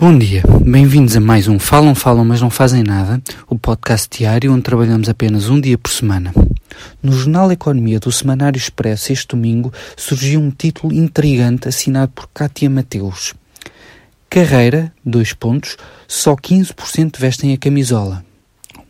Bom dia, bem-vindos a mais um Falam, Falam, mas não fazem nada, o podcast diário onde trabalhamos apenas um dia por semana. No Jornal Economia do Semanário Expresso este domingo surgiu um título intrigante assinado por Cátia Mateus. Carreira, dois pontos, só 15% vestem a camisola.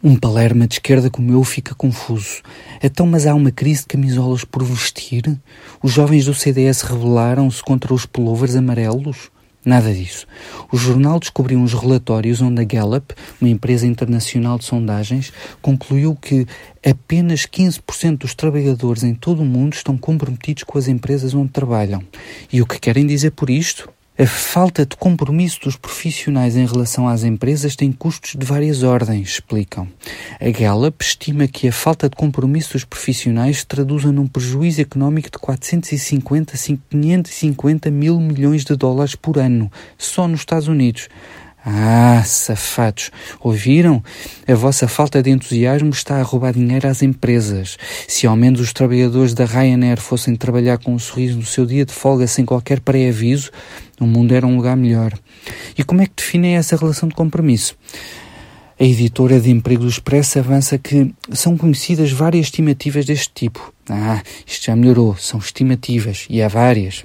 Um palerma de esquerda como eu fica confuso. Então, mas há uma crise de camisolas por vestir? Os jovens do CDS rebelaram-se contra os pullovers amarelos? Nada disso. O jornal descobriu uns relatórios onde a Gallup, uma empresa internacional de sondagens, concluiu que apenas 15% dos trabalhadores em todo o mundo estão comprometidos com as empresas onde trabalham. E o que querem dizer por isto? A falta de compromisso dos profissionais em relação às empresas tem custos de várias ordens, explicam. A Gallup estima que a falta de compromisso dos profissionais traduza num prejuízo económico de 450 a 550 mil milhões de dólares por ano, só nos Estados Unidos. Ah, safados! Ouviram? A vossa falta de entusiasmo está a roubar dinheiro às empresas. Se ao menos os trabalhadores da Ryanair fossem trabalhar com um sorriso no seu dia de folga sem qualquer pré-aviso, o mundo era um lugar melhor. E como é que definem essa relação de compromisso? A editora de emprego do Expresso avança que são conhecidas várias estimativas deste tipo. Ah, isto já melhorou, são estimativas, e há várias.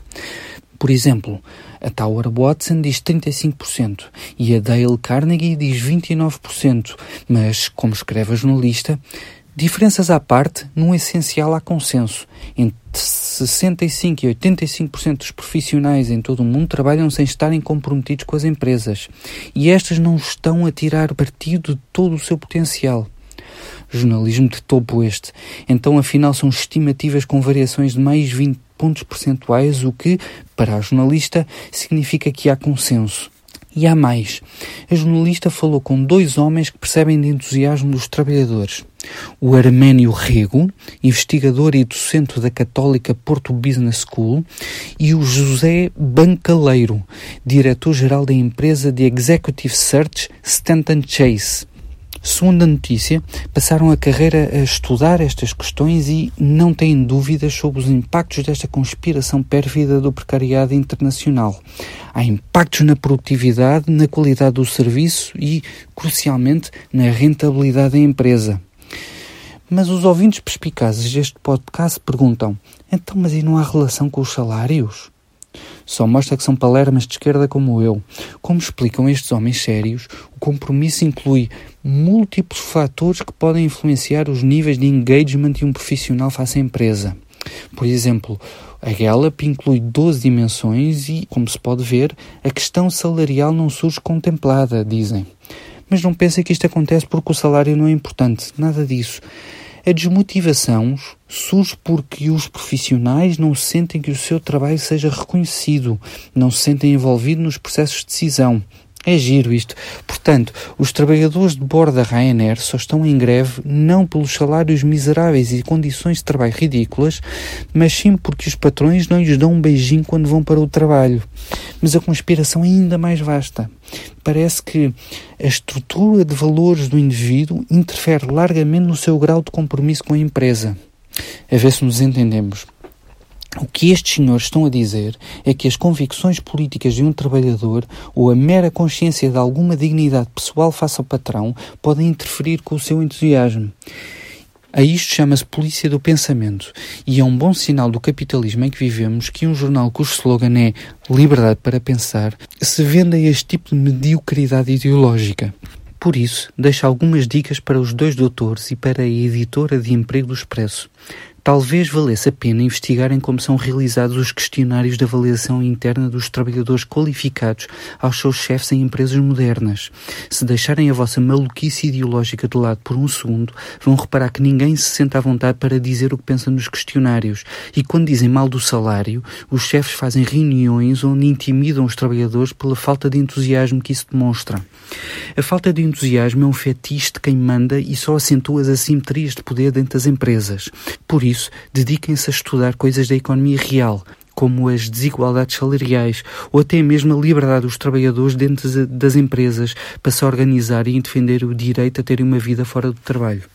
Por exemplo, a Tower Watson diz 35% e a Dale Carnegie diz 29%, mas, como escreve a jornalista, diferenças à parte, num essencial há consenso. Entre 65% e 85% dos profissionais em todo o mundo trabalham sem estarem comprometidos com as empresas e estas não estão a tirar partido de todo o seu potencial. Jornalismo de topo este. Então, afinal, são estimativas com variações de mais 20 pontos percentuais, o que, para a jornalista, significa que há consenso. E há mais. A jornalista falou com dois homens que percebem de entusiasmo dos trabalhadores. O Arménio Rego, investigador e docente da Católica Porto Business School, e o José Bancaleiro, diretor-geral da empresa de Executive Search Stanton Chase. Segundo a notícia, passaram a carreira a estudar estas questões e não têm dúvidas sobre os impactos desta conspiração pérfida do precariado internacional. Há impactos na produtividade, na qualidade do serviço e, crucialmente, na rentabilidade da empresa. Mas os ouvintes perspicazes deste podcast perguntam: então, mas e não há relação com os salários? Só mostra que são palermas de esquerda como eu. Como explicam estes homens sérios, o compromisso inclui múltiplos fatores que podem influenciar os níveis de engagement de um profissional face à empresa. Por exemplo, a Gallup inclui 12 dimensões e, como se pode ver, a questão salarial não surge contemplada, dizem. Mas não pensem que isto acontece porque o salário não é importante. Nada disso. A desmotivação surge porque os profissionais não sentem que o seu trabalho seja reconhecido, não se sentem envolvidos nos processos de decisão. É giro isto. Portanto, os trabalhadores de bordo da Ryanair só estão em greve não pelos salários miseráveis e condições de trabalho ridículas, mas sim porque os patrões não lhes dão um beijinho quando vão para o trabalho. Mas a conspiração é ainda mais vasta. Parece que a estrutura de valores do indivíduo interfere largamente no seu grau de compromisso com a empresa. A ver se nos entendemos. O que estes senhores estão a dizer é que as convicções políticas de um trabalhador ou a mera consciência de alguma dignidade pessoal face ao patrão podem interferir com o seu entusiasmo. A isto chama-se polícia do pensamento e é um bom sinal do capitalismo em que vivemos que um jornal cujo slogan é liberdade para pensar se venda este tipo de mediocridade ideológica. Por isso, deixo algumas dicas para os dois doutores e para a editora de emprego do Expresso. Talvez valesse a pena investigarem como são realizados os questionários de avaliação interna dos trabalhadores qualificados aos seus chefes em empresas modernas. Se deixarem a vossa maluquice ideológica de lado por um segundo, vão reparar que ninguém se sente à vontade para dizer o que pensa nos questionários. E quando dizem mal do salário, os chefes fazem reuniões onde intimidam os trabalhadores pela falta de entusiasmo que isso demonstra. A falta de entusiasmo é um fetiche de quem manda e só acentua as assimetrias de poder dentro das empresas. Por isso, isso, dediquem-se a estudar coisas da economia real, como as desigualdades salariais ou até mesmo a liberdade dos trabalhadores dentro das empresas para se organizar e defender o direito a terem uma vida fora do trabalho.